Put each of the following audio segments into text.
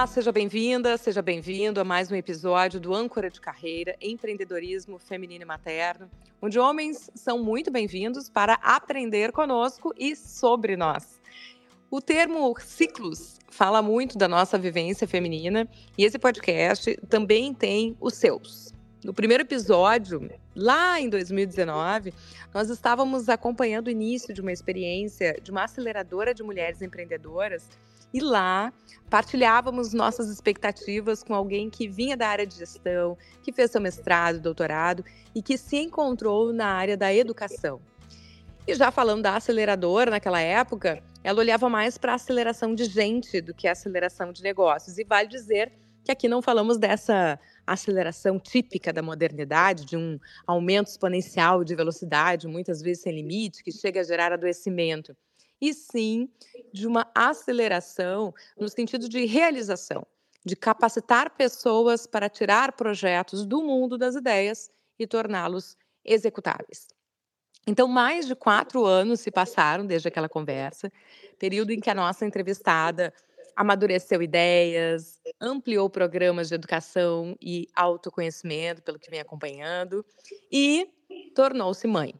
Olá, seja bem-vinda, seja bem-vindo a mais um episódio do Âncora de Carreira, Empreendedorismo Feminino e Materno, onde homens são muito bem-vindos para aprender conosco e sobre nós. O termo ciclos fala muito da nossa vivência feminina e esse podcast também tem os seus. No primeiro episódio, lá em 2019, nós estávamos acompanhando o início de uma experiência de uma aceleradora de mulheres empreendedoras e lá partilhávamos nossas expectativas com alguém que vinha da área de gestão, que fez seu mestrado, doutorado e que se encontrou na área da educação. E já falando da aceleradora naquela época, ela olhava mais para a aceleração de gente do que a aceleração de negócios. E vale dizer que aqui não falamos dessa aceleração típica da modernidade, de um aumento exponencial de velocidade, muitas vezes sem limite, que chega a gerar adoecimento e sim de uma aceleração no sentido de realização, de capacitar pessoas para tirar projetos do mundo das ideias e torná-los executáveis. Então, mais de quatro anos se passaram desde aquela conversa, período em que a nossa entrevistada amadureceu ideias, ampliou programas de educação e autoconhecimento, pelo que vem acompanhando, e tornou-se mãe.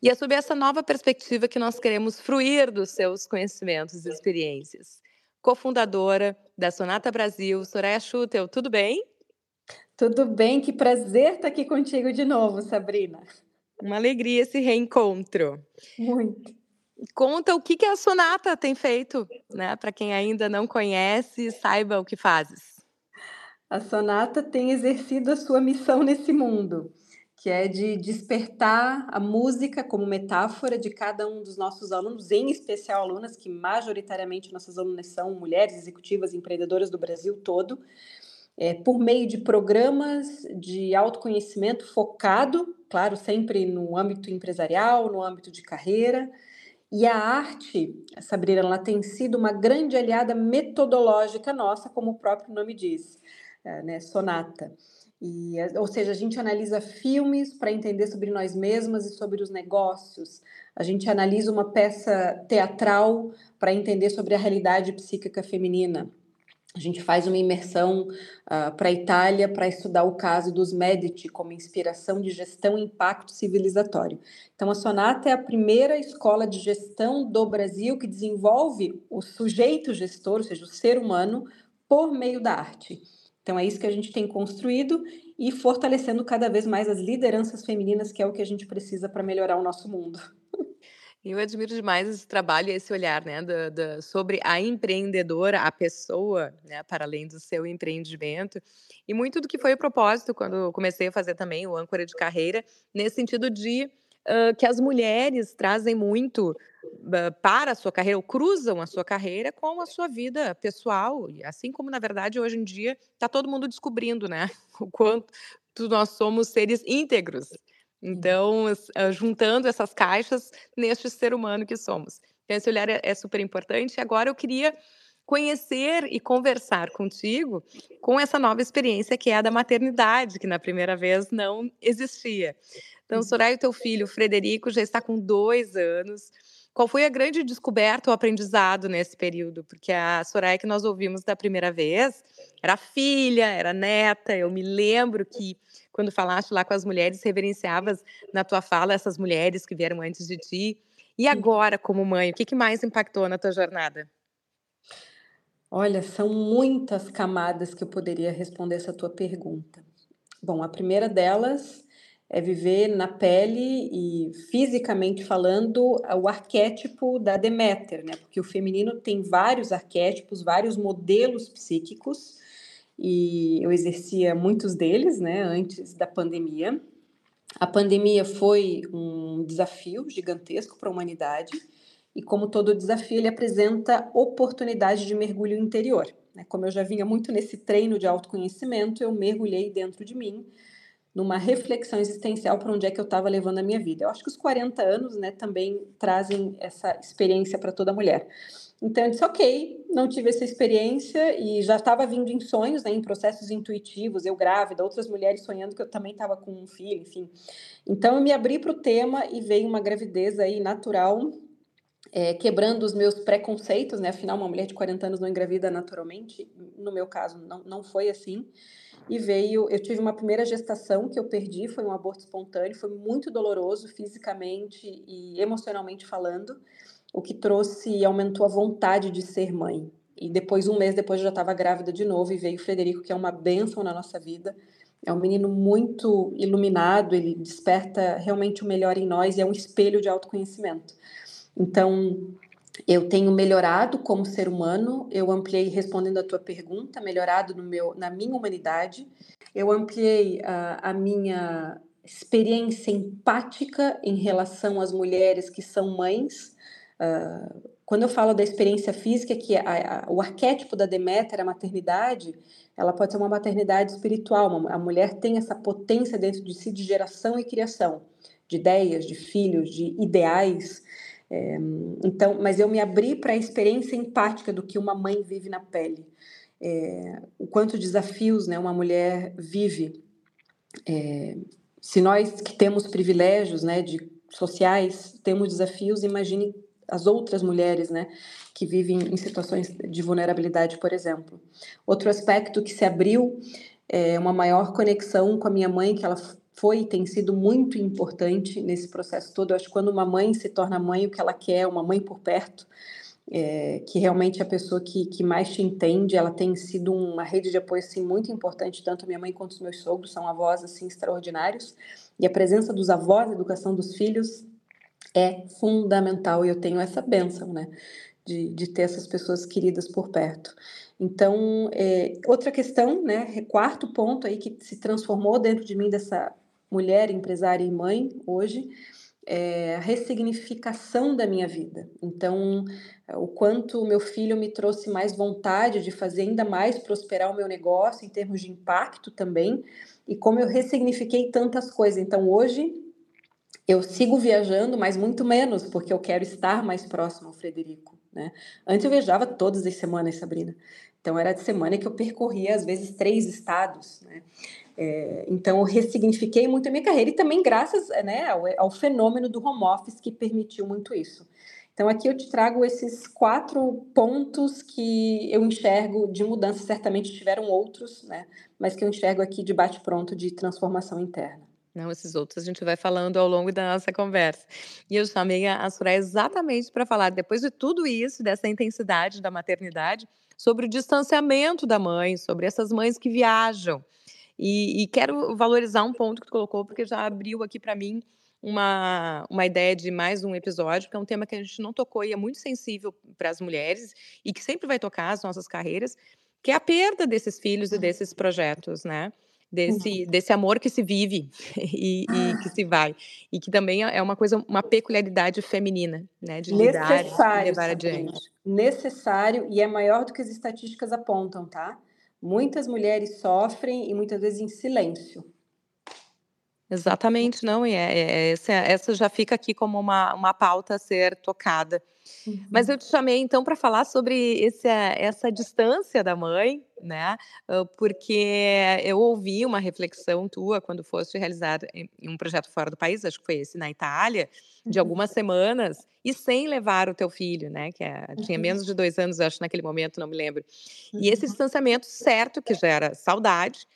E é sob essa nova perspectiva que nós queremos fruir dos seus conhecimentos e experiências. Cofundadora da Sonata Brasil, Soraya Schutel, tudo bem? Tudo bem, que prazer estar aqui contigo de novo, Sabrina. Uma alegria esse reencontro. Muito. Conta o que, que a Sonata tem feito, né? Para quem ainda não conhece, saiba o que fazes. A Sonata tem exercido a sua missão nesse mundo que é de despertar a música como metáfora de cada um dos nossos alunos, em especial alunas, que majoritariamente nossas alunas são mulheres executivas empreendedoras do Brasil todo, é, por meio de programas de autoconhecimento focado, claro, sempre no âmbito empresarial, no âmbito de carreira. E a arte, Sabrina, ela tem sido uma grande aliada metodológica nossa, como o próprio nome diz, é, né, Sonata. E, ou seja, a gente analisa filmes para entender sobre nós mesmas e sobre os negócios. A gente analisa uma peça teatral para entender sobre a realidade psíquica feminina. A gente faz uma imersão uh, para a Itália para estudar o caso dos Medici como inspiração de gestão e impacto civilizatório. Então, a Sonata é a primeira escola de gestão do Brasil que desenvolve o sujeito gestor, ou seja, o ser humano, por meio da arte. Então é isso que a gente tem construído e fortalecendo cada vez mais as lideranças femininas, que é o que a gente precisa para melhorar o nosso mundo. Eu admiro demais esse trabalho e esse olhar, né, do, sobre a empreendedora, a pessoa, né, para além do seu empreendimento. E muito do que foi o propósito quando comecei a fazer também o âncora de carreira, nesse sentido de uh, que as mulheres trazem muito uh, para a sua carreira, ou cruzam a sua carreira com a sua vida pessoal, assim como, na verdade, hoje em dia está todo mundo descobrindo, né, o quanto nós somos seres íntegros. Então, uh, juntando essas caixas neste ser humano que somos. Então, esse olhar é, é super importante. Agora eu queria conhecer e conversar contigo com essa nova experiência que é a da maternidade, que na primeira vez não existia. Então, Soraya, o teu filho, Frederico, já está com dois anos. Qual foi a grande descoberta ou aprendizado nesse período? Porque a Soraya que nós ouvimos da primeira vez era filha, era neta. Eu me lembro que quando falaste lá com as mulheres, reverenciavas na tua fala essas mulheres que vieram antes de ti. E agora, como mãe, o que, que mais impactou na tua jornada? Olha, são muitas camadas que eu poderia responder essa tua pergunta. Bom, a primeira delas é viver na pele e fisicamente falando o arquétipo da Deméter, né? Porque o feminino tem vários arquétipos, vários modelos psíquicos e eu exercia muitos deles, né, antes da pandemia. A pandemia foi um desafio gigantesco para a humanidade e como todo desafio ele apresenta oportunidade de mergulho interior. Né? Como eu já vinha muito nesse treino de autoconhecimento, eu mergulhei dentro de mim numa reflexão existencial para onde é que eu estava levando a minha vida. Eu acho que os 40 anos, né, também trazem essa experiência para toda mulher. Então eu disse, ok, não tive essa experiência e já estava vindo em sonhos, né, em processos intuitivos, eu grávida, outras mulheres sonhando que eu também estava com um filho, enfim. Então eu me abri para o tema e veio uma gravidez aí natural é, quebrando os meus preconceitos, né? Afinal, uma mulher de 40 anos não engravida naturalmente. No meu caso, não, não foi assim. E veio, eu tive uma primeira gestação que eu perdi, foi um aborto espontâneo, foi muito doloroso fisicamente e emocionalmente falando, o que trouxe e aumentou a vontade de ser mãe. E depois, um mês depois, eu já estava grávida de novo e veio o Frederico, que é uma bênção na nossa vida. É um menino muito iluminado, ele desperta realmente o melhor em nós e é um espelho de autoconhecimento. Então, eu tenho melhorado como ser humano, eu ampliei, respondendo a tua pergunta, melhorado no meu, na minha humanidade, eu ampliei uh, a minha experiência empática em relação às mulheres que são mães. Uh, quando eu falo da experiência física, que a, a, o arquétipo da Deméter, a maternidade, ela pode ser uma maternidade espiritual. Uma, a mulher tem essa potência dentro de si de geração e criação, de ideias, de filhos, de ideais. É, então, mas eu me abri para a experiência empática do que uma mãe vive na pele, é, o quanto desafios, né, uma mulher vive. É, se nós que temos privilégios, né, de sociais, temos desafios, imagine as outras mulheres, né, que vivem em situações de vulnerabilidade, por exemplo. Outro aspecto que se abriu é uma maior conexão com a minha mãe, que ela foi e tem sido muito importante nesse processo todo. Eu acho que quando uma mãe se torna mãe, o que ela quer é uma mãe por perto, é, que realmente é a pessoa que, que mais te entende. Ela tem sido uma rede de apoio assim, muito importante, tanto a minha mãe quanto os meus sogros são avós assim, extraordinários. E a presença dos avós, a educação dos filhos, é fundamental. E eu tenho essa benção, né? De, de ter essas pessoas queridas por perto. Então, é, outra questão, né, quarto ponto aí que se transformou dentro de mim dessa mulher, empresária e mãe hoje, é a ressignificação da minha vida. Então, o quanto meu filho me trouxe mais vontade de fazer ainda mais prosperar o meu negócio em termos de impacto também, e como eu ressignifiquei tantas coisas. Então, hoje eu sigo viajando, mas muito menos, porque eu quero estar mais próximo ao Frederico. Né? Antes eu viajava todas as semanas, Sabrina. Então era de semana que eu percorria às vezes três estados. Né? É, então, eu ressignifiquei muito a minha carreira e também graças né, ao, ao, fenômeno do home office que permitiu muito isso. Então, aqui eu te trago esses quatro pontos que eu enxergo de mudança. Certamente tiveram outros, né, mas que eu enxergo aqui de bate-pronto de transformação interna. Não, esses outros a gente vai falando ao longo da nossa conversa. E eu chamei a Soraya exatamente para falar, depois de tudo isso, dessa intensidade da maternidade, sobre o distanciamento da mãe, sobre essas mães que viajam, e, e quero valorizar um ponto que tu colocou, porque já abriu aqui para mim uma, uma ideia de mais um episódio, que é um tema que a gente não tocou e é muito sensível para as mulheres e que sempre vai tocar as nossas carreiras, que é a perda desses filhos e desses projetos, né? Desse, uhum. desse amor que se vive e, e, que se vai. E que também é uma coisa, uma peculiaridade feminina, né? De lidar e levar adiante. Necessário e é maior do que as estatísticas apontam, tá? Muitas mulheres sofrem e muitas vezes em silêncio. Exatamente, não, e é, é, essa, essa já fica aqui como uma, uma pauta a ser tocada. Uhum. Mas eu te chamei então para falar sobre esse, essa distância da mãe, né? Porque eu ouvi uma reflexão tua quando foste realizar um projeto fora do país, acho que foi esse na Itália, de uhum. algumas semanas, e sem levar o teu filho, né? Que é, tinha uhum. menos de dois anos, acho, naquele momento, não me lembro. E esse distanciamento, certo, que gera saudade,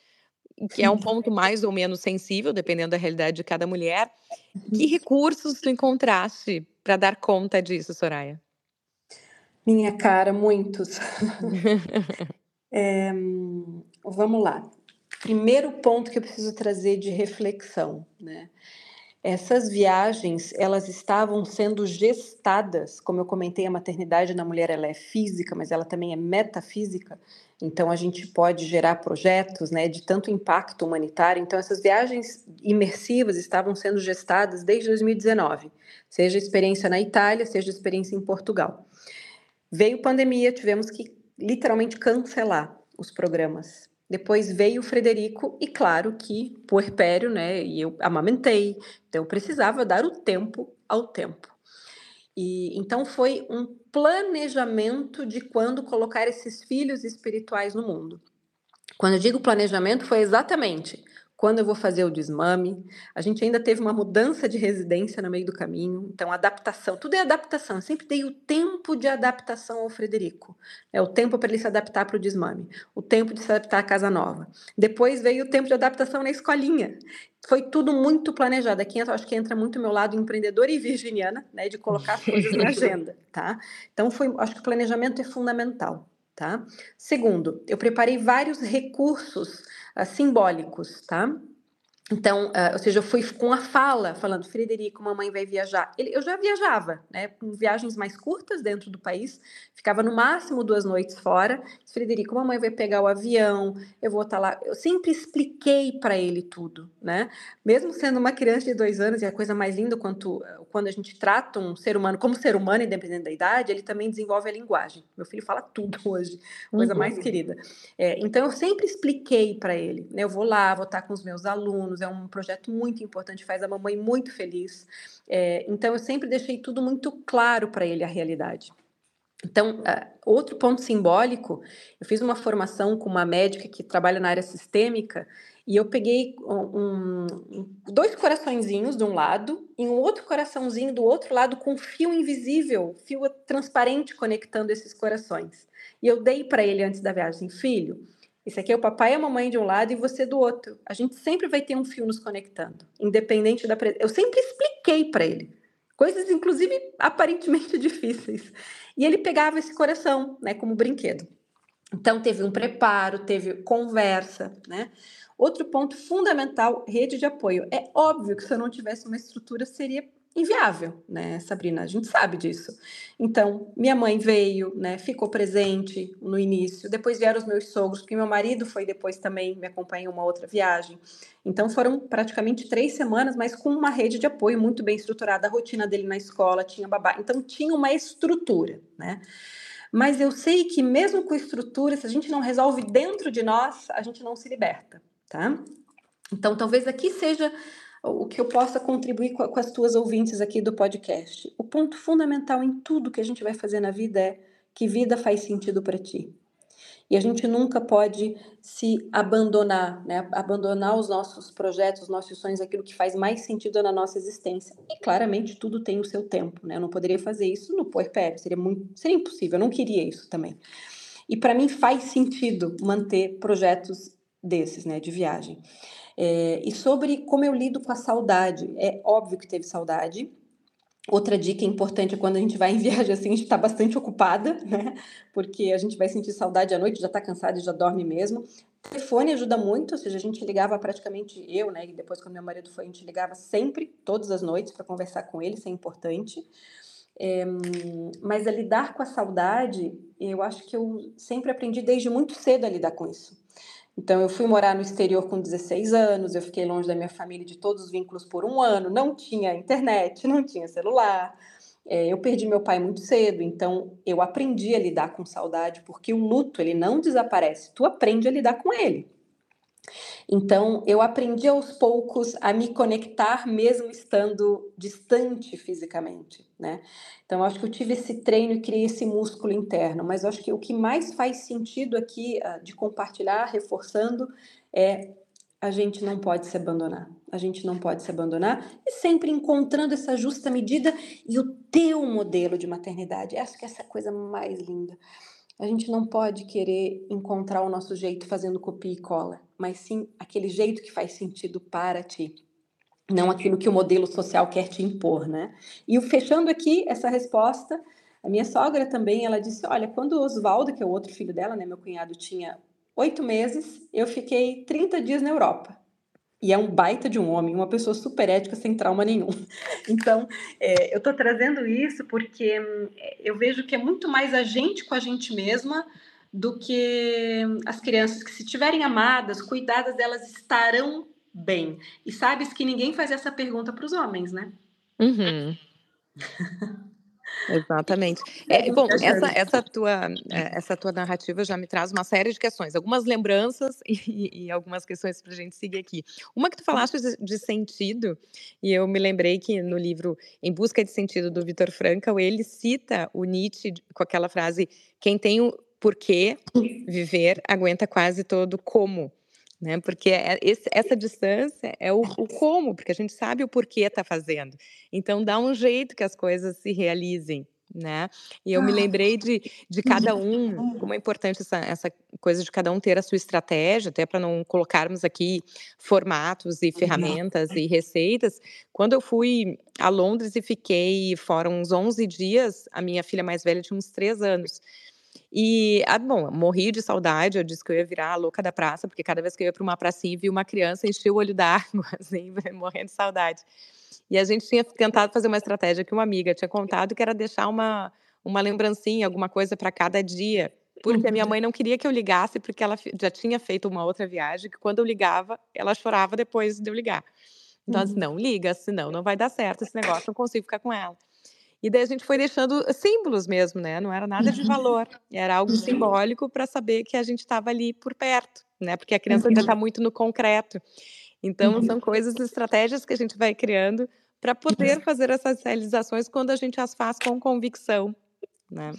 que é um ponto mais ou menos sensível, dependendo da realidade de cada mulher. Que recursos tu encontraste para dar conta disso, Soraya? Minha cara, muitos. é, vamos lá. Primeiro ponto que eu preciso trazer de reflexão, né? Essas viagens, elas estavam sendo gestadas, como eu comentei, a maternidade na mulher ela é física, mas ela também é metafísica. Então a gente pode gerar projetos, né, de tanto impacto humanitário. Então essas viagens imersivas estavam sendo gestadas desde 2019, seja experiência na Itália, seja experiência em Portugal. Veio pandemia, tivemos que literalmente cancelar os programas depois veio o Frederico e claro que puerpério, né? E eu amamentei, então eu precisava dar o tempo ao tempo. E então foi um planejamento de quando colocar esses filhos espirituais no mundo. Quando eu digo planejamento, foi exatamente quando eu vou fazer o desmame. A gente ainda teve uma mudança de residência no meio do caminho, então adaptação, tudo é adaptação. Eu sempre dei o tempo de adaptação ao Frederico. É o tempo para ele se adaptar para o desmame, o tempo de se adaptar à casa nova. Depois veio o tempo de adaptação na escolinha. Foi tudo muito planejado. Aqui acho que entra muito meu lado empreendedor e virginiana, né, de colocar as coisas na agenda, tá? Então foi, acho que o planejamento é fundamental, tá? Segundo, eu preparei vários recursos simbólicos, tá? Então, uh, ou seja, eu fui com a fala, falando, Frederico, mamãe vai viajar. Ele, eu já viajava, né, com viagens mais curtas dentro do país, ficava no máximo duas noites fora. Frederico, mamãe vai pegar o avião, eu vou estar tá lá. Eu sempre expliquei para ele tudo, né? Mesmo sendo uma criança de dois anos, e a coisa mais linda quanto, quando a gente trata um ser humano como ser humano, independente da idade, ele também desenvolve a linguagem. Meu filho fala tudo hoje, coisa uhum. mais querida. É, então, eu sempre expliquei para ele, né? Eu vou lá, vou estar tá com os meus alunos, é um projeto muito importante, faz a mamãe muito feliz. É, então, eu sempre deixei tudo muito claro para ele a realidade. Então, uh, outro ponto simbólico, eu fiz uma formação com uma médica que trabalha na área sistêmica e eu peguei um, um, dois coraçõezinhos de um lado e um outro coraçãozinho do outro lado com fio invisível, fio transparente conectando esses corações. E eu dei para ele antes da viagem, filho, esse aqui é o papai e a mamãe de um lado e você do outro. A gente sempre vai ter um fio nos conectando, independente da presença. Eu sempre expliquei para ele coisas, inclusive aparentemente difíceis. E ele pegava esse coração, né, como brinquedo. Então teve um preparo, teve conversa, né? Outro ponto fundamental, rede de apoio. É óbvio que se eu não tivesse uma estrutura seria inviável, né, Sabrina? A gente sabe disso. Então, minha mãe veio, né, ficou presente no início, depois vieram os meus sogros, porque meu marido foi depois também me acompanhar em uma outra viagem. Então, foram praticamente três semanas, mas com uma rede de apoio muito bem estruturada, a rotina dele na escola, tinha babá. Então, tinha uma estrutura, né? Mas eu sei que mesmo com estrutura, se a gente não resolve dentro de nós, a gente não se liberta, tá? Então, talvez aqui seja o que eu possa contribuir com, com as tuas ouvintes aqui do podcast. O ponto fundamental em tudo que a gente vai fazer na vida é que vida faz sentido para ti. E a gente nunca pode se abandonar, né? abandonar os nossos projetos, os nossos sonhos, aquilo que faz mais sentido na nossa existência. E claramente tudo tem o seu tempo. Né? Eu não poderia fazer isso no puerpério, seria, muito, seria impossível, eu não queria isso também. E para mim faz sentido manter projetos desses, né, de viagem. É, e sobre como eu lido com a saudade. É óbvio que teve saudade. Outra dica importante é quando a gente vai em viagem assim, a gente está bastante ocupada, né? Porque a gente vai sentir saudade à noite, já está cansada e já dorme mesmo. O telefone ajuda muito, ou seja, a gente ligava praticamente eu, né? E depois, quando meu marido foi, a gente ligava sempre, todas as noites, para conversar com ele, isso é importante. É, mas a lidar com a saudade, eu acho que eu sempre aprendi desde muito cedo a lidar com isso. Então, eu fui morar no exterior com 16 anos, eu fiquei longe da minha família de todos os vínculos por um ano, não tinha internet, não tinha celular. É, eu perdi meu pai muito cedo, então eu aprendi a lidar com saudade, porque o luto ele não desaparece, tu aprende a lidar com ele. Então, eu aprendi aos poucos a me conectar mesmo estando distante fisicamente, né? Então, acho que eu tive esse treino e criei esse músculo interno, mas acho que o que mais faz sentido aqui uh, de compartilhar, reforçando, é a gente não pode se abandonar. A gente não pode se abandonar e sempre encontrando essa justa medida e o teu modelo de maternidade. Acho que essa é a coisa mais linda. A gente não pode querer encontrar o nosso jeito fazendo copia e cola, mas sim aquele jeito que faz sentido para ti, não aquilo que o modelo social quer te impor, né? E fechando aqui essa resposta, a minha sogra também, ela disse, olha, quando o Oswaldo, que é o outro filho dela, né, meu cunhado, tinha oito meses, eu fiquei 30 dias na Europa e é um baita de um homem, uma pessoa super ética, sem trauma nenhum. Então, é, eu estou trazendo isso porque hum, eu vejo que é muito mais a gente com a gente mesma do que as crianças que, se tiverem amadas, cuidadas, elas estarão bem. E sabes que ninguém faz essa pergunta para os homens, né? Uhum. Exatamente. É, bom, essa, essa, tua, é, essa tua narrativa já me traz uma série de questões, algumas lembranças e, e algumas questões para a gente seguir aqui. Uma que tu falaste de, de, sentido, e eu me lembrei que no livro Em Busca de Sentido, do Vitor Frankl, ele cita o Nietzsche com aquela frase: quem tem o porquê viver aguenta quase todo como. Né? Porque é, esse, essa distância é o, o, como, porque a gente sabe o porquê está fazendo. Então dá um jeito que as coisas se realizem, né? E eu me ah. lembrei de, de cada um, como é importante essa, essa coisa de cada um ter a sua estratégia, até para não colocarmos aqui formatos e ferramentas e receitas. Quando eu fui a Londres e fiquei fora uns 11 dias, a minha filha mais velha tinha uns 3 anos. E, ah, bom, morri de saudade, eu disse que eu ia virar a louca da praça, porque cada vez que eu ia para uma pracinha e vi uma criança, enchia o olho d'água, assim, morrendo de saudade. E a gente tinha tentado fazer uma estratégia que uma amiga tinha contado, que era deixar uma, uma lembrancinha, alguma coisa para cada dia. Porque a minha uhum. mãe não queria que eu ligasse, porque ela já tinha feito uma outra viagem, que quando eu ligava, ela chorava depois de eu ligar. Então, uhum. não liga, senão não vai dar certo esse negócio, não consigo ficar com ela. E daí a gente foi deixando símbolos mesmo, né? Não era nada de uhum. valor, era algo simbólico para saber que a gente estava ali por perto, né? Porque a criança ainda está muito no concreto. Então, são coisas, estratégias que a gente vai criando para poder fazer essas realizações quando a gente as faz com convicção, né?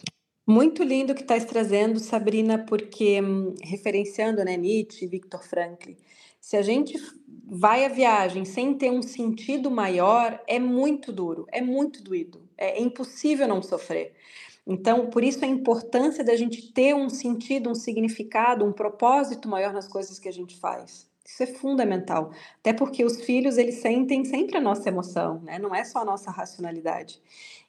Muito lindo que estás trazendo, Sabrina, porque hum, referenciando né, Nietzsche e Viktor Frankl, se a gente vai à viagem sem ter um sentido maior, é muito duro, é muito doído, é impossível não sofrer. Então, por isso a importância da gente ter um sentido, um significado, um propósito maior nas coisas que a gente faz. Isso é fundamental, até porque os filhos eles sentem sempre a nossa emoção, né? Não é só a nossa racionalidade.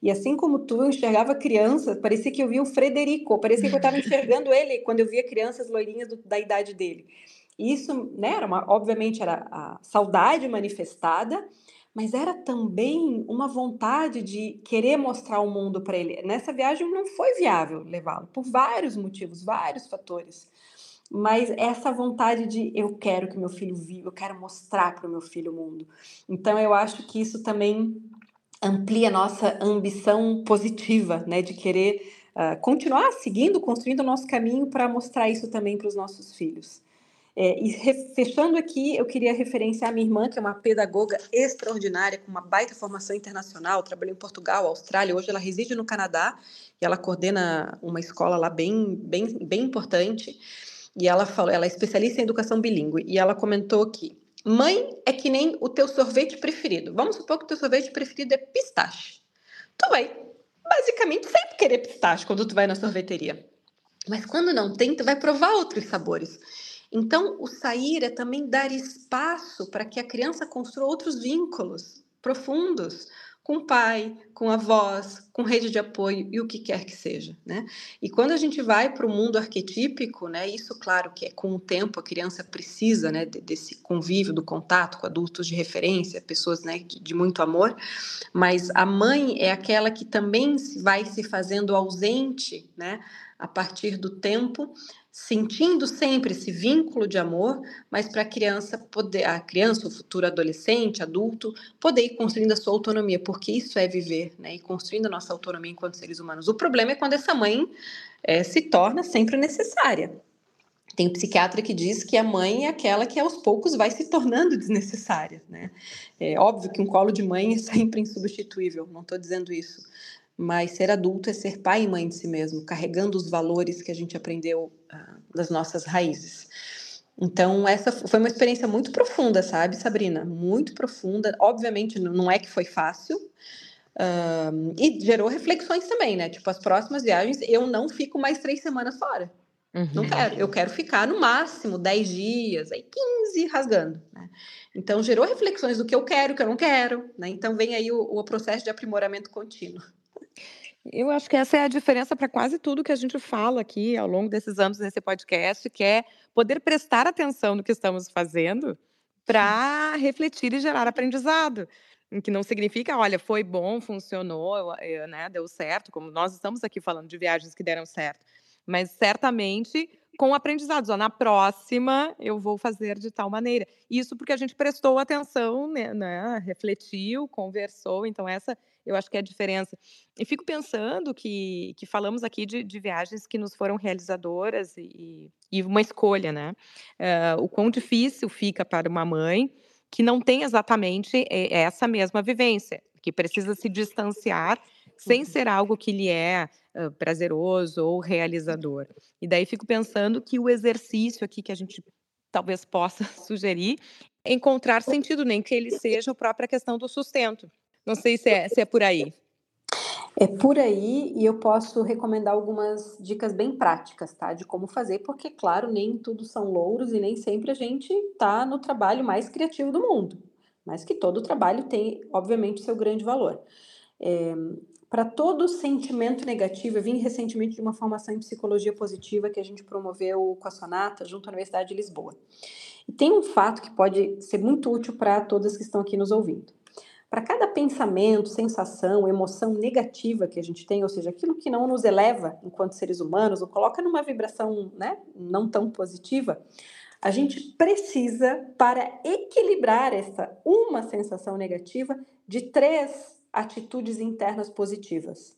E assim como tu, eu enxergava crianças, parecia que eu via o Frederico, parecia que eu estava enxergando ele quando eu via crianças loirinhas do, da idade dele. Isso, né, era uma, obviamente era a saudade manifestada, mas era também uma vontade de querer mostrar o mundo para ele. Nessa viagem não foi viável levá-lo, por vários motivos, vários fatores. Mas essa vontade de eu quero que meu filho viva, eu quero mostrar para o meu filho o mundo. Então eu acho que isso também amplia nossa ambição positiva, né, de querer uh, continuar seguindo, construindo o nosso caminho para mostrar isso também para os nossos filhos. É, e fechando aqui, eu queria referenciar a minha irmã, que é uma pedagoga extraordinária, com uma baita formação internacional, trabalhou em Portugal, Austrália, hoje ela reside no Canadá e ela coordena uma escola lá bem, bem, bem importante. E ela falou, ela é especialista em educação bilíngue, e ela comentou que mãe é que nem o teu sorvete preferido. Vamos supor que o teu sorvete preferido é pistache. Tu vai basicamente sempre querer pistache quando tu vai na sorveteria. Mas quando não tem, tu vai provar outros sabores. Então, o sair é também dar espaço para que a criança construa outros vínculos profundos com o pai, com avós, com rede de apoio e o que quer que seja, né? E quando a gente vai para o mundo arquetípico, né? Isso, claro, que é com o tempo a criança precisa, né? Desse convívio, do contato com adultos de referência, pessoas, né? De, de muito amor, mas a mãe é aquela que também vai se fazendo ausente, né? A partir do tempo, sentindo sempre esse vínculo de amor, mas para a criança poder, a criança, o futuro adolescente, adulto, poder ir construindo a sua autonomia, porque isso é viver, né? E construindo a nossa autonomia enquanto seres humanos. O problema é quando essa mãe é, se torna sempre necessária. Tem um psiquiatra que diz que a mãe é aquela que aos poucos vai se tornando desnecessária, né? É óbvio que um colo de mãe é sempre insubstituível, não estou dizendo isso mas ser adulto é ser pai e mãe de si mesmo, carregando os valores que a gente aprendeu uh, das nossas raízes. Então, essa foi uma experiência muito profunda, sabe, Sabrina? Muito profunda. Obviamente, não é que foi fácil. E gerou reflexões também, né? Tipo, as próximas viagens, eu não fico mais três semanas fora. Uhum. Não quero. Eu quero ficar no máximo 10 dias, aí 15 rasgando. Né? Então, gerou reflexões do que eu quero, o que eu não quero. Né? Então, vem aí o, o processo de aprimoramento contínuo. Eu acho que essa é a diferença para quase tudo que a gente fala aqui ao longo desses anos nesse podcast, que é poder prestar atenção no que estamos fazendo para refletir e gerar aprendizado. Que não significa, olha, foi bom, funcionou, né, deu certo, como nós estamos aqui falando de viagens que deram certo, mas certamente com aprendizados. Ó, na próxima eu vou fazer de tal maneira. Isso porque a gente prestou atenção, né, né, refletiu, conversou. Então, essa eu acho que é a diferença. E fico pensando que, que falamos aqui de, de viagens que nos foram realizadoras e, e uma escolha, né? Uh, o quão difícil fica para uma mãe que não tem exatamente essa mesma vivência, que precisa se distanciar sem uhum. ser algo que lhe é uh, prazeroso ou realizador. E daí fico pensando que o exercício aqui que a gente talvez possa sugerir, encontrar sentido, nem que ele seja a própria questão do sustento. Não sei se é, se é por aí. É por aí e eu posso recomendar algumas dicas bem práticas, tá? De como fazer, porque, claro, nem tudo são louros e nem sempre a gente tá no trabalho mais criativo do mundo, mas que todo trabalho tem, obviamente, seu grande valor. É, para todo sentimento negativo, eu vim recentemente de uma formação em psicologia positiva que a gente promoveu com a Sonata, junto à Universidade de Lisboa. E tem um fato que pode ser muito útil para todas que estão aqui nos ouvindo. Para cada pensamento, sensação, emoção negativa que a gente tem, ou seja, aquilo que não nos eleva enquanto seres humanos, ou coloca numa vibração né, não tão positiva, a gente precisa, para equilibrar essa uma sensação negativa, de três atitudes internas positivas.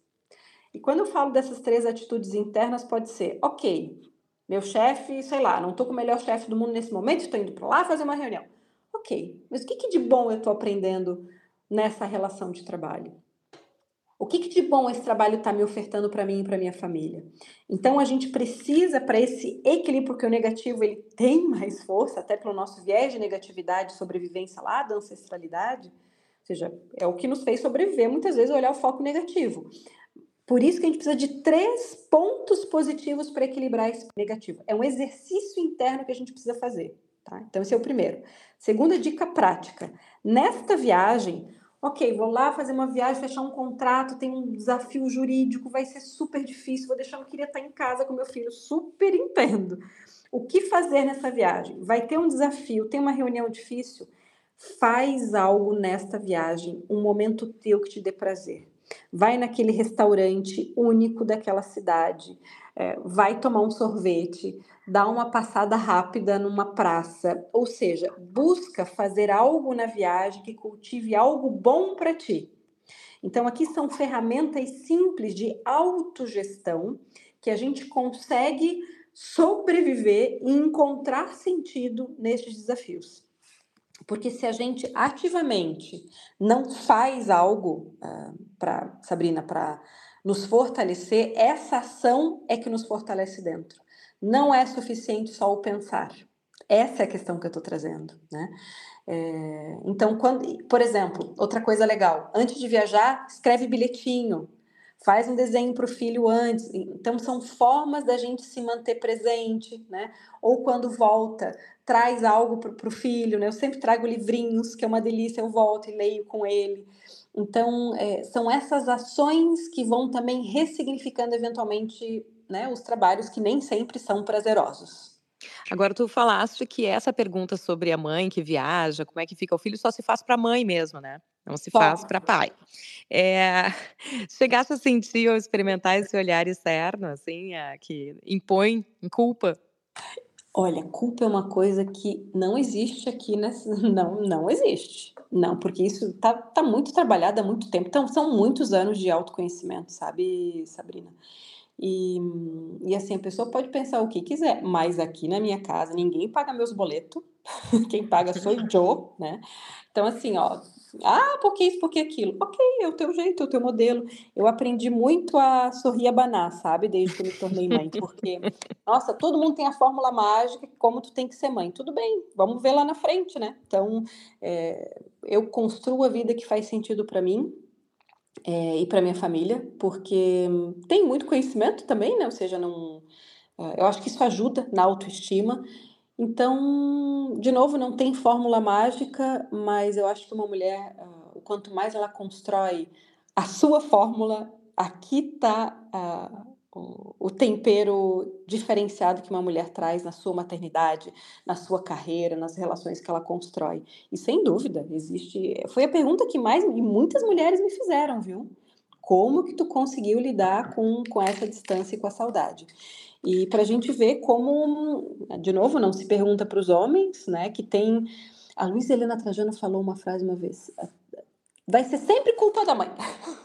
E quando eu falo dessas três atitudes internas, pode ser, ok, meu chefe, sei lá, não estou com o melhor chefe do mundo nesse momento, estou indo para lá fazer uma reunião. Ok, mas o que, que de bom eu estou aprendendo nessa relação de trabalho? O que, que de bom esse trabalho está me ofertando para mim e para minha família? Então a gente precisa para esse equilíbrio, porque o negativo ele tem mais força, até pelo nosso viés de negatividade, sobrevivência lá da ancestralidade, ou seja, é o que nos fez sobreviver muitas vezes olhar o foco negativo. Por isso que a gente precisa de três pontos positivos para equilibrar esse negativo. É um exercício interno que a gente precisa fazer. Tá? Então, esse é o primeiro. Segunda dica prática. Nesta viagem, ok, vou lá fazer uma viagem, fechar um contrato, tem um desafio jurídico, vai ser super difícil, vou deixar, eu queria estar em casa com meu filho, super entendo. O que fazer nessa viagem? Vai ter um desafio, tem uma reunião difícil? Faz algo nesta viagem, um momento teu que te dê prazer vai naquele restaurante único daquela cidade, é, vai tomar um sorvete, dá uma passada rápida numa praça, ou seja, busca fazer algo na viagem que cultive algo bom para ti. Então, aqui são ferramentas simples de autogestão que a gente consegue sobreviver e encontrar sentido nesses desafios. Porque se a gente ativamente não faz algo uh, ah, para Sabrina para nos fortalecer, essa ação é que nos fortalece dentro. Não é suficiente só o pensar. Essa é a questão que eu estou trazendo, né? É, então, quando, por exemplo, outra coisa legal, antes de viajar, escreve bilhetinho, faz um desenho para o filho antes. Então, são formas da gente se manter presente, né? Ou quando volta, traz algo para o filho, né? Eu sempre trago livrinhos, que é uma delícia, eu volto e leio com ele. Então, é, são essas ações que vão também ressignificando eventualmente né, os trabalhos que nem sempre são prazerosos. Agora, tu falaste que essa pergunta sobre a mãe que viaja, como é que fica o filho, só se faz para a mãe mesmo, né? Não se faz para pai. É, chegaste a sentir ou experimentar esse olhar externo, assim, que impõe culpa Olha, culpa é uma coisa que não existe aqui. Não, não existe. Não, porque isso tá, tá muito trabalhado há muito tempo. Então, são muitos anos de autoconhecimento, sabe, Sabrina? E, e assim, a pessoa pode pensar o que quiser, mas aqui na minha casa ninguém paga meus boletos. Quem paga sou eu, né? Então, assim, ó, ah, por que isso, por que aquilo? Ok, é o teu jeito, é o teu modelo. Eu aprendi muito a sorrir abanar, sabe? Desde que eu me tornei mãe. Porque, nossa, todo mundo tem a fórmula mágica, como tu tem que ser mãe. Tudo bem, vamos ver lá na frente, né? Então, é, eu construo a vida que faz sentido para mim. É, e para minha família, porque tem muito conhecimento também, né? Ou seja, não, é, eu acho que isso ajuda na autoestima então, de novo, não tem fórmula mágica, mas eu acho que uma mulher, uh, quanto mais ela constrói a sua fórmula, aqui está uh, o, o tempero diferenciado que uma mulher traz na sua maternidade, na sua carreira, nas relações que ela constrói. E sem dúvida, existe. Foi a pergunta que mais e muitas mulheres me fizeram, viu? Como que tu conseguiu lidar com, com essa distância e com a saudade? E para a gente ver como, de novo, não se pergunta para os homens, né, que tem. A Luísa Helena Trajano falou uma frase uma vez: vai ser sempre culpa da mãe.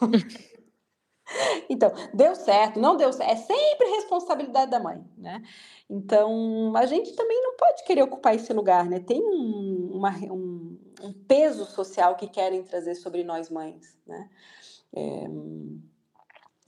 então, deu certo, não deu certo, é sempre responsabilidade da mãe, né? Então, a gente também não pode querer ocupar esse lugar, né? Tem um, uma, um, um peso social que querem trazer sobre nós mães, né? É,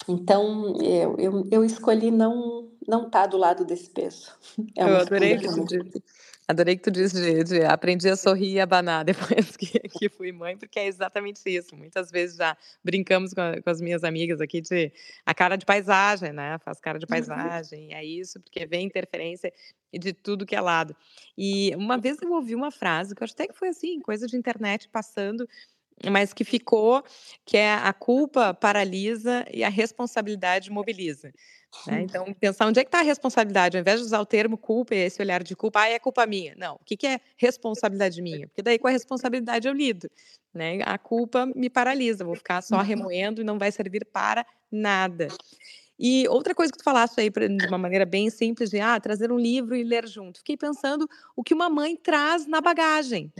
então, eu, eu, eu escolhi não não estar tá do lado desse peso. É eu adorei que tu disse. Adorei que tu disse de, de aprendi a sorrir e abanar depois que, que fui mãe, porque é exatamente isso. Muitas vezes já brincamos com, com, as minhas amigas aqui de a cara de paisagem, né? Faz cara de uhum. paisagem, uhum. é isso, porque vem interferência de tudo que é lado. E uma vez eu ouvi uma frase que eu acho até que foi assim, coisa de internet passando, mas que ficou, que é a culpa paralisa e a responsabilidade mobiliza. Né? Então, pensar onde é que está a responsabilidade, ao invés de usar o termo culpa e esse olhar de culpa, ah, é culpa minha. Não, o que, que é responsabilidade minha? Porque daí com a responsabilidade eu lido. Né? A culpa me paralisa, vou ficar só uhum. remoendo e não vai servir para nada. E outra coisa que tu falaste aí de uma maneira bem simples de ah, trazer um livro e ler junto. Fiquei pensando o que uma mãe traz na bagagem,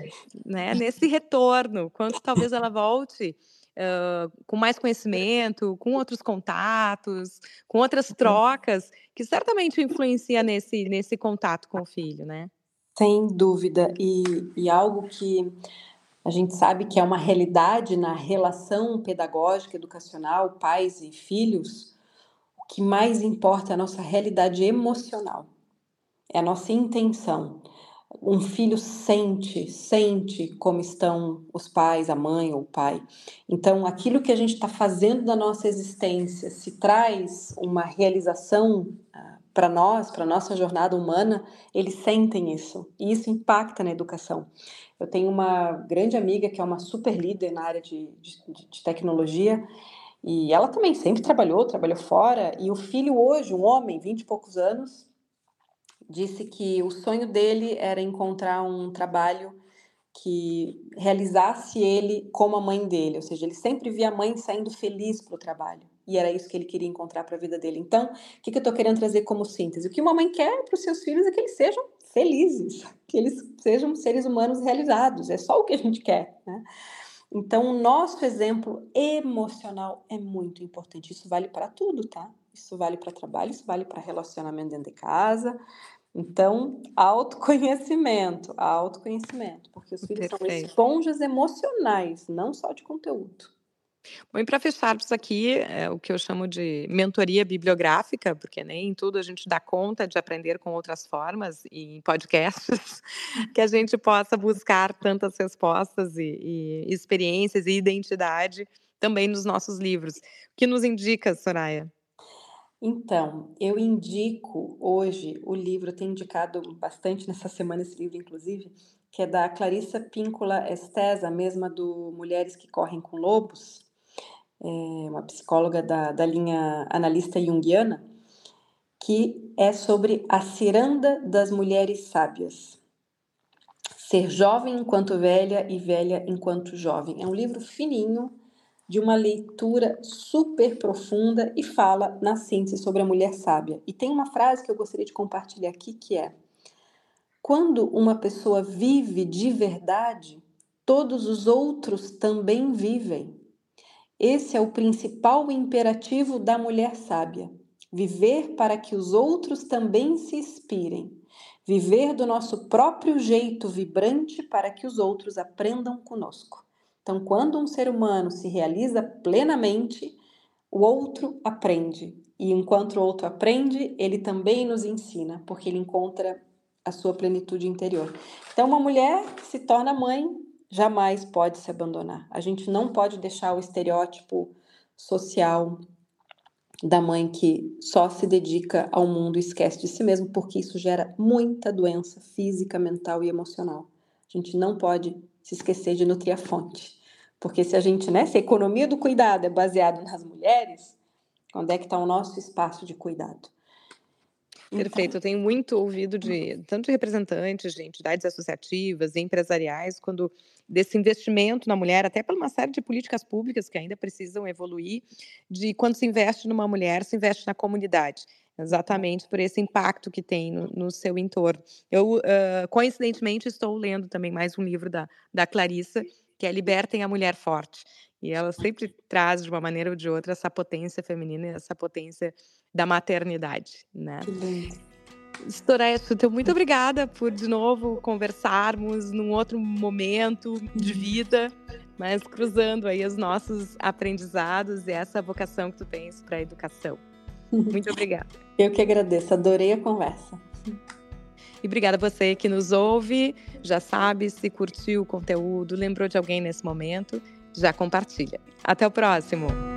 né? Nesse retorno, quanto talvez ela volte uh, com mais conhecimento, com outros contatos, com outras trocas, que certamente influencia nesse, nesse contato com o filho, né? Sem dúvida. E, e algo que a gente sabe que é uma realidade na relação pedagógica, educacional, pais e filhos, que mais importa é a nossa realidade emocional, é a nossa intenção um filho sente, sente como estão os pais, a mãe ou o pai. Então, aquilo que a gente está fazendo da nossa existência, se traz uma realização uh, para nós, para nossa jornada humana, eles sentem isso e isso impacta na educação. Eu tenho uma grande amiga que é uma super líder na área de, de, de tecnologia e ela também sempre trabalhou, trabalhou fora e o filho hoje, um homem, vinte e poucos anos, disse que o sonho dele era encontrar um trabalho que realizasse ele como a mãe dele, ou seja, ele sempre via a mãe saindo feliz para o trabalho. E era isso que ele queria encontrar para a vida dele. Então, o que, que eu estou querendo trazer como síntese? O que uma mãe quer para os seus filhos é que eles sejam felizes, que eles sejam seres humanos realizados. É só o que a gente quer, né? Então, o nosso exemplo emocional é muito importante. Isso vale para tudo, tá? Isso vale para trabalho, isso vale para relacionamento dentro de casa, então, autoconhecimento, autoconhecimento, porque os filhos Perfeito. são esponjas emocionais, não só de conteúdo. Bom, e para fecharmos aqui, é o que eu chamo de mentoria bibliográfica, porque nem tudo a gente dá conta de aprender com outras formas e em podcasts, que a gente possa buscar tantas respostas e, e experiências e identidade também nos nossos livros. O que nos indica, Soraya? Então, eu indico hoje o livro, eu tenho indicado bastante nessa semana esse livro, inclusive, que é da Clarissa Píncola Estes, a mesma do Mulheres que Correm com Lobos, é uma psicóloga da, da linha analista junguiana, que é sobre a ciranda das mulheres sábias. Ser jovem enquanto velha e velha enquanto jovem. É um livro fininho, de uma leitura super profunda e fala na síntese sobre a mulher sábia. E tem uma frase que eu gostaria de compartilhar aqui que é: Quando uma pessoa vive de verdade, todos os outros também vivem. Esse é o principal imperativo da mulher sábia: viver para que os outros também se inspirem. Viver do nosso próprio jeito vibrante para que os outros aprendam conosco. Então, quando um ser humano se realiza plenamente, o outro aprende. E enquanto o outro aprende, ele também nos ensina, porque ele encontra a sua plenitude interior. Então, uma mulher se torna mãe jamais pode se abandonar. A gente não pode deixar o estereótipo social da mãe que só se dedica ao mundo e esquece de si mesmo, porque isso gera muita doença física, mental e emocional. A gente não pode se esquecer de nutrir a fonte. Porque se a gente, né, se a economia do cuidado é baseada nas mulheres, onde é que está o nosso espaço de cuidado? Perfeito, então eu tenho muito ouvido de tanto de representantes de entidades associativas e empresariais quando desse investimento na mulher, até por uma série de políticas públicas que ainda precisam evoluir, de quando se investe numa mulher, se investe na comunidade exatamente por esse impacto que tem no, no seu entorno. Eu, uh, coincidentemente, estou lendo também mais um livro da, da Clarissa, que é Libertem a Mulher Forte. E ela sempre traz, de uma maneira ou de outra, essa potência feminina, essa potência da maternidade, né? Que lindo. então, muito obrigada por, de novo, conversarmos num outro momento de uhum. vida, mas cruzando aí os nossos aprendizados e essa vocação que tu tens para a educação. Muito obrigada. Eu que agradeço, adorei a conversa. E obrigada a você que nos ouve. Já sabe, se curtiu o conteúdo, lembrou de alguém nesse momento, já compartilha. Até o próximo!